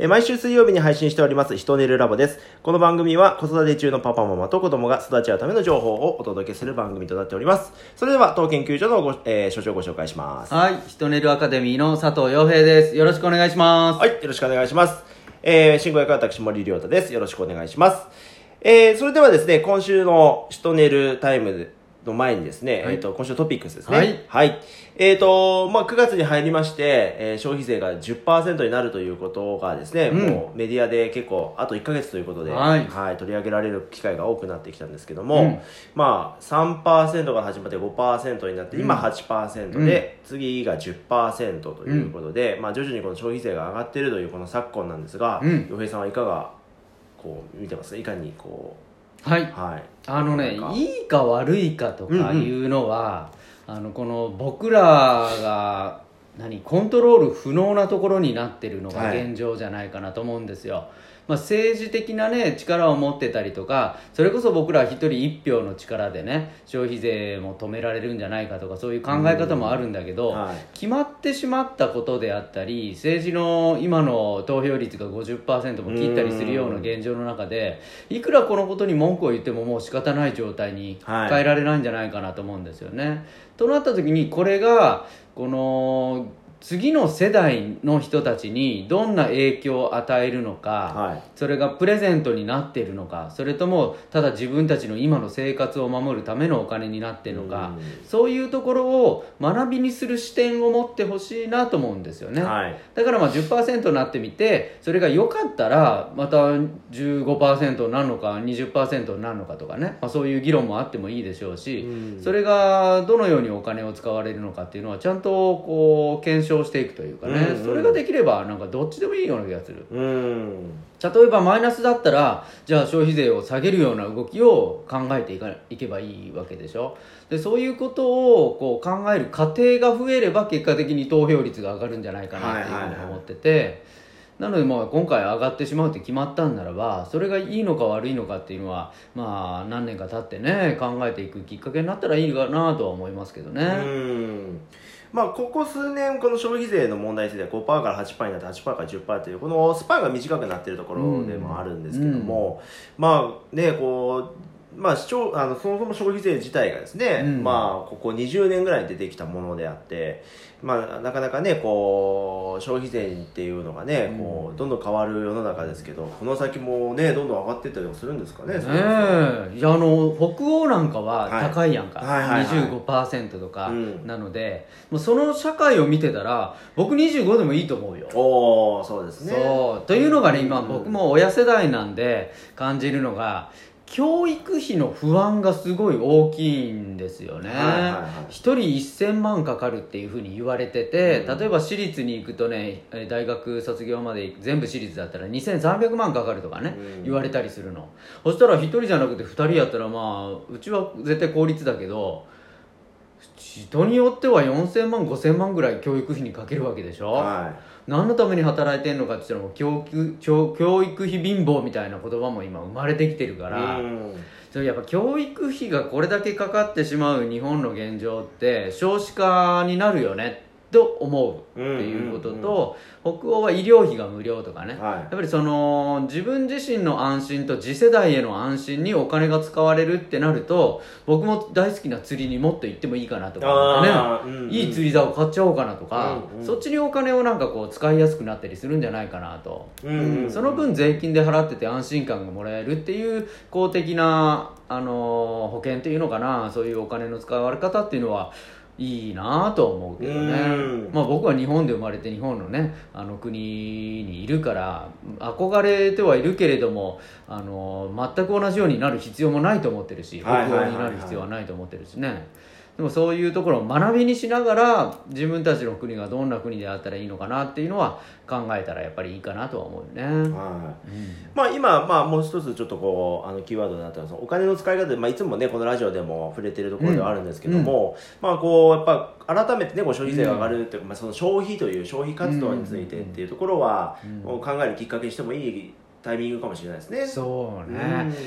えー毎週水曜日に配信しております、ひとねるラボです。この番組は子育て中のパパママと子供が育ち合うための情報をお届けする番組となっております。それでは、当研究所のご、えー所長をご紹介します。はい、ヒトネルアカデミーの佐藤洋平です。よろしくお願いします。はい、よろしくお願いします。えー、進行役は私、森亮太です。よろしくお願いします。えー、それではですね、今週のシトネルタイムの前にですね、はい。えっ、と、今週のトピックスですね。はい。はい。えっ、と、まあ、9月に入りまして、えー消費税が10%になるということがですね、うん。もうメディアで結構、あと1ヶ月ということで、はい。取り上げられる機会が多くなってきたんですけども、うん。まあ、3%が始まって5%になって、今8%で、次が10%ということで、まあ、徐々にこの消費税が上がっているというこの昨今なんですが、うん。洋平さんはいかが、こう、見てます？かいかに、こはい。う、はい。あのねなんか、いいか悪いかとかいうのは、あの、この僕らが、何、コントロール不能なところになってるのがはい現状じゃないかなと思うんですよ。まあ、政治的なね力を持ってたりとかそれこそ僕ら一人一票の力でね消費税も止められるんじゃないかとかそういう考え方もあるんだけど、はい決まってしまったことであったり政治の今の投票率が50%も切ったりするような現状の中でいくらこのことに文句を言ってももう仕方ない状態にはい変えられないんじゃないかなと思うんですよね。となった時にこれがこの次の世代の人たちにどんな影響を与えるのか、はい。それがプレゼントになっているのかそれともただ自分たちの今の生活を守るためのお金になっているのか、そういうところを学びにする視点を持ってほしいなと思うんですよね、はい。だからまあ10%になってみてそれが良かったらまた15%になるのか20%になるのかとかね、まあ、そういう議論もあってもいいでしょうし、うん。それがどのようにお金を使われるのかっていうのはちゃんとこう検証していくというかね、うんうんそれができればなんかどっちでもいいような気がする。うん。例えばマイナスだったらじゃあ消費税を下げるような動きを考えていかいけばいいわけでしょでそういうことをこう考える過程が増えれば結果的に投票率が上がるんじゃないかなっていうふうに思ってて、なのでまあ今回上がってしまうって決まったんならばそれがいいのか悪いのかっていうのはまあ何年か経ってね考えていくきっかけになったらいいかなとは思いますけどね。うんまあ、ここ数年、この消費税の問題については5%から8%になって8%から10%という、このスパンが短くなっているところでもあるんですけども、まあね、こう、まあ、市長あのそもそも消費税自体がですね、うん。まあ、ここ20年ぐらいに出てきたものであって、まあ、なかなかね、こう、消費税っていうのがね、こう、どんどん変わる世の中ですけど、この先もね、どんどん上がっていったりもするんですかね、ねえ。いやあの北欧なんかははい。高いやんか、はいはいはい。25%とかうん。なので、もうその社会を見てたら僕25でもいいと思うよ。おー、そうですね。そう。というのがね今うん僕も親世代なんで感じるのが教育費の不安がすごい大きいんですよね、はいはいはい。一人1000万かかるっていうふうに言われてて、うん。例えば私立に行くとねえー大学卒業まで全部私立だったら2300万かかるとかね、うん。言われたりするの。そしたら1人じゃなくて2人やったらまあうちは絶対公立だけど人によっては4000万5000万ぐらい教育費にかけるわけでしょ、は何のために働いてんのかって言ったらもう教育教教育費貧乏みたいな言葉も今生まれてきてるかい。ら、うんそれやっぱ教育費がこれだけかかってしまう日本の現状って少子化になるよねと思うっていうことと、北欧は医療費が無料とかね、はい。やっぱりその自分自身の安心と次世代への安心にお金が使われるってなると僕も大好きな釣りにもっと行ってもいいかなとかね。うんうん。いい釣り竿買っちゃおうかなとか、うんうん。そっちにお金をなんかこう使いやすくなったりするんじゃないかなと、うんうんうん。その分税金で払ってて安心感がもらえるっていう公的な、あのー保険っていうのかな。そういうお金の使われ方っていうのはいいなとは思うけどね。うん。まあ僕は日本で生まれて日本のねあの国にいるから憧れてはいるけれどもあの全く同じようになる必要もないと思ってるし北になる必要はないと思ってるしねでもそういうところを学びにしながら自分たちの国がどんな国であったらいいのかなっていうのは考えたらやっぱりいいかなとは思うよね、はい。うんまあ、今、まあ、もう一つちょっとこうあのキーワードになったのはそのお金の使い方で、まあ、いつもねこのラジオでも触れてるところではあるんですけども、まあこうやっぱ改めてねこう消費税が上がるっていうか、まあ、その消費という消費活動についてっていうところは、う考えるきっかけにしてもいいタイミングかもしれないですね。そうね、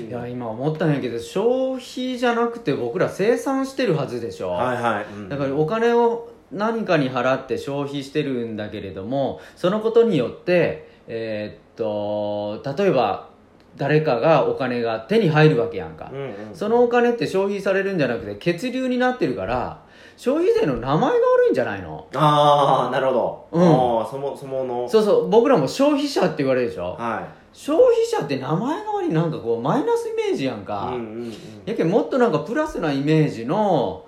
うん。いや今思ったんやけど消費じゃなくて僕ら生産してるはずでしょ、はいはい、うん。だからお金を何かに払って消費してるんだけれどもそのことによってえーっと例えば誰かがお金が手に入るわけやんか、うんうんそのお金って消費されるんじゃなくて血流になってるから消費税の名前が悪いんじゃないの？ああなるほど、うん。そもそもの。そうそう僕らも消費者って言われるでしょ。は消費者って名前が悪いなんかこうマイナスイメージやんいか、うんうんうん。やけんもっとなんかプラスなイメージの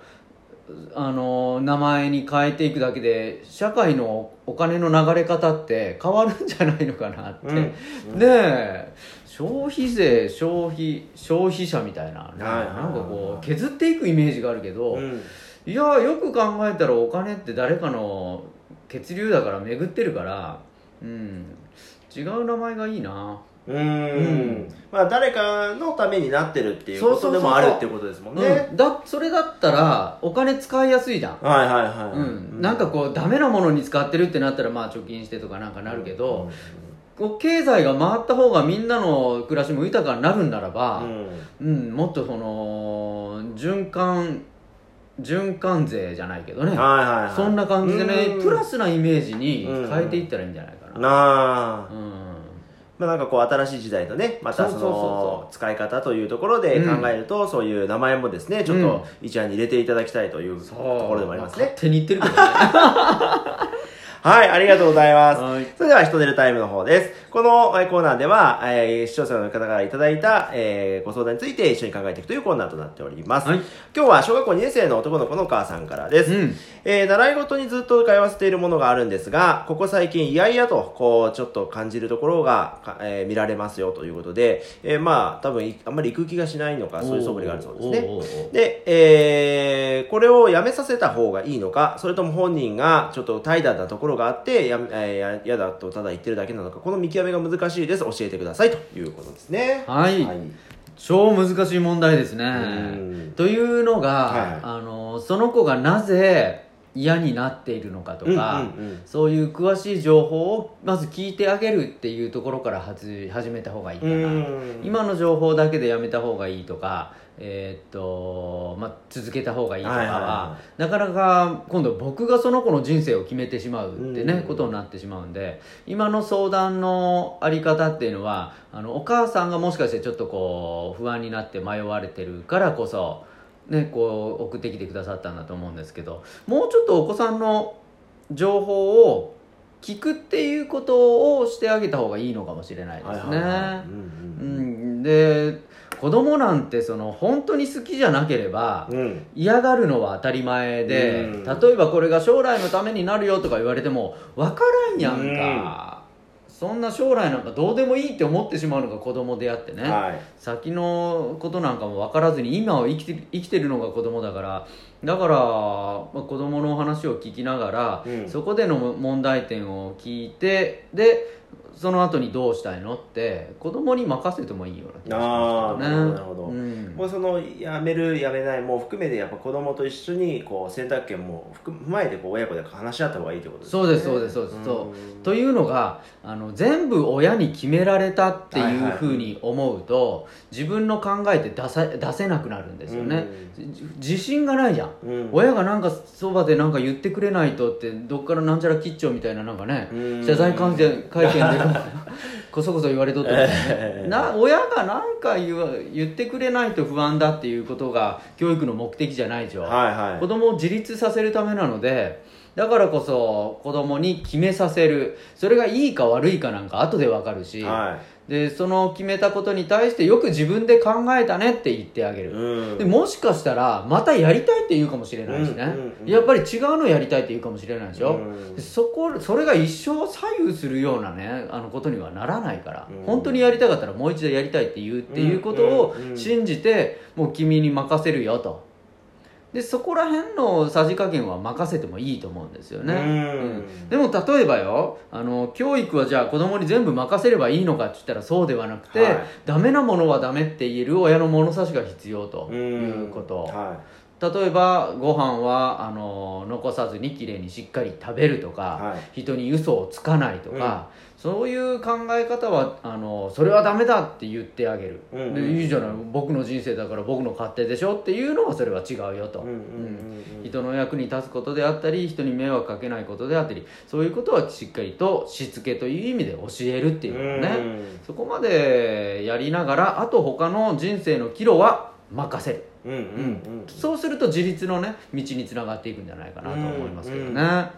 あの名前に変えていくだけで社会のお金の流れ方って変わるんじゃないのかなって、うん。ねえ。消費税消費消費者みたいな、はいはいはい。なんかこう削っていくイメージがあるけど、うん。いやよく考えたらお金って誰かの血流だから巡ってるからうん違う名前がいいな。うーん。うんまあ誰かのためになってるっていうことでもあるっていうことですもんね。うん、だそれだったらお金使いやすいじゃん。はいはいはい、うん、なんかこうダメなものに使ってるってなったらまあ貯金してとかなんかなるけど、こう経済が回った方がみんなの暮らしも豊かになるんならうば、ん。うんもっとその循環循環税じゃないけどね、はいはいはい。そんな感じでねうん。プラスなイメージに変えていったらいいんじゃないかな、なあ。うんまあなんかこう新しい時代のねまたその使い方というところで考えると、そういう名前もですねちょっと一案に入れていただきたいというところでもありますね。勝手に言ってるけどね。はいありがとうございます。はい。それでは、人出るタイムの方です。このえーコーナーでは、えー視聴者の方からいただいた、えーご相談について一緒に考えていくというコーナーとなっております。はい今日は小学校2年生の男の子のお母さんからです。うんえー習い事にずっと通わせているものがあるんですが、ここ最近、いやいやと、こう、ちょっと感じるところが、かえー見られますよということで、えーまあ、多分い、あんまり行く気がしないのか、そういう素振りがあるそうですね。で、えーこれをやめさせた方がいいのか、それとも本人がちょっと怠惰なところがあって、や、えーや、やだとただ言ってるだけなのか、この見極めが難しいです。教えてくださいということですね。はい。はい。超難しい問題ですね。ん。というのが、はい。あのその子がなぜ嫌になっているのかとか、うんうんうん。そういう詳しい情報をまず聞いてあげるっていうところから始めた方がいいかな、うん。今の情報だけでやめた方がいいとか、えーっとまあ、続けた方がいいとかは,、なかなか今度僕がその子の人生を決めてしまうってね、うん。ことになってしまうんで今の相談のあり方っていうのはあのお母さんがもしかしてちょっとこう不安になって迷われてるからこそ、ね、こう送ってきてくださったんだと思うんですけどもうちょっとお子さんの情報を聞くっていうことをしてあげた方がいいのかもしれないですね。で子供なんてその本当に好きじゃなければうん。嫌がるのは当たり前で、うん。例えばこれが将来のためになるよとか言われても分からんやんか、そんな将来なんかどうでもいいって思ってしまうのが子供であってね、はい。先のことなんかも分からずに今を生きて生きてるのが子供だから。だから、まあ、子供の話を聞きながら、うん。そこでの問題点を聞いてでその後にどうしたいのって子供に任せてもいいような気がしますね。なるほどうん。もうそのやめるやめないも含めてやっぱ子供と一緒にこう選択権も含踏まえてこう親子で話し合った方がいいってことですね。そうですそうですそうです。そう。というのがあの全部親に決められたっていうふうに思うと、自分の考えって出さ出せなくなるんですよね、じ自信がないじゃん、うん。親がなんかそばでなんか言ってくれないとってどっからなんちゃら吉兆みたいななんかね、うん。謝罪会見で こそこそ言われとったみたいなね。ええ。な親が何か言わ言ってくれないと不安だっていうことが教育の目的じゃないでしょ、はいはい。子供を自立させるためなのでだからこそ子供に決めさせる。それがいいか悪いかなんか後で分かるし、はでその決めたことに対してよく自分で考えたねって言ってあげいる、うん。でもしかしたらまたやりたいって言うかもしれないしね、うんうんうん。やっぱり違うのやりたいって言うかもしれないでしょ、うそこそれが一生左右するようなねあのことにはならないから、うん。本当にやりたかったらもう一度やりたいって言うっていうことを信じてもう君に任せるよとでそこら辺のさじ加減は任せてもいいと思うんですよね、うん。でも例えばよあの教育はじゃあ子供に全部任せればいいのかって言ったらそうではなくて、はい。ダメなものはダメって言える親の物差しが必要とうんいうこと、は例えばご飯はあの残さずにきれいにしっかり食べるとか、は人に嘘をつかないとか、そういう考え方はあのそれはダメだって言ってあげる、うんうんでいいじゃない。僕の人生だから僕の勝手でしょっていうのはそれは違うよと、うんうんうんうん。人の役に立つことであったり人に迷惑かけないことであったりそういうことはしっかりとしつけという意味で教えるっていうのね、うん。そこまでやりながらあと他の人生の岐路は任せるうんうんうんそうすると自立のね道につながっていくんじゃないかなと思いますけどね、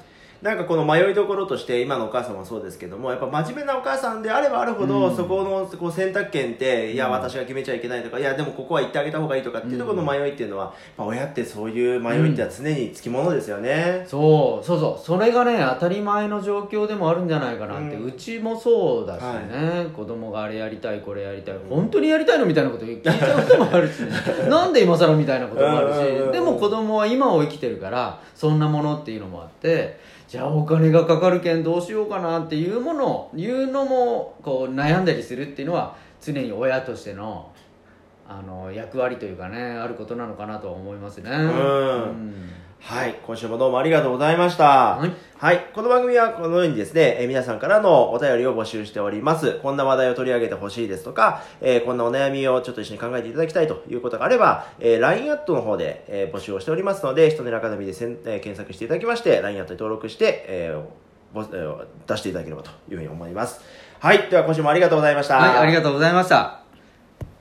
なんかこの迷いどころとして今のお母さんもそうですけどもやっぱ真面目なお母さんであればあるほど、うん。そこのこう選択権っていやうん私が決めちゃいけないとかいやでもここは言ってあげた方がいいとかっていうところの迷いっていうのは、やっぱ親ってそういう迷いってのは常につきものですよね、そうそうそう。それがね当たり前の状況でもあるんじゃないかなって、ううんちもそうだしね、子供があれやりたいこれやりたい本当にやりたいのみたいなこと聞いちゃうこともあるし、ね、なんで今更みたいなこともあるうんうんうんしでも子供は今を生きてるからそんなものっていうのもあってじゃあお金がかかるけんどうしようかなっていうものいうのもこう悩んだりするっていうのは常に親としてのあの役割というかねあることなのかなとは思いますね。うんはい今週もどうもありがとうございましたはいはい。この番組はこのようにですね、えー皆さんからのお便りを募集しております。こんな話題を取り上げてほしいですとか、えーこんなお悩みをちょっと一緒に考えていただきたいということがあれば、えー LINE アットの方で、えー募集をしておりますので、人のアカデミーでせん、えー検索していただきまして、LINE アットに登録して、えーぼえー出していただければというふうに思います。はい。では今週もありがとうございました。はい、ありがとうございました。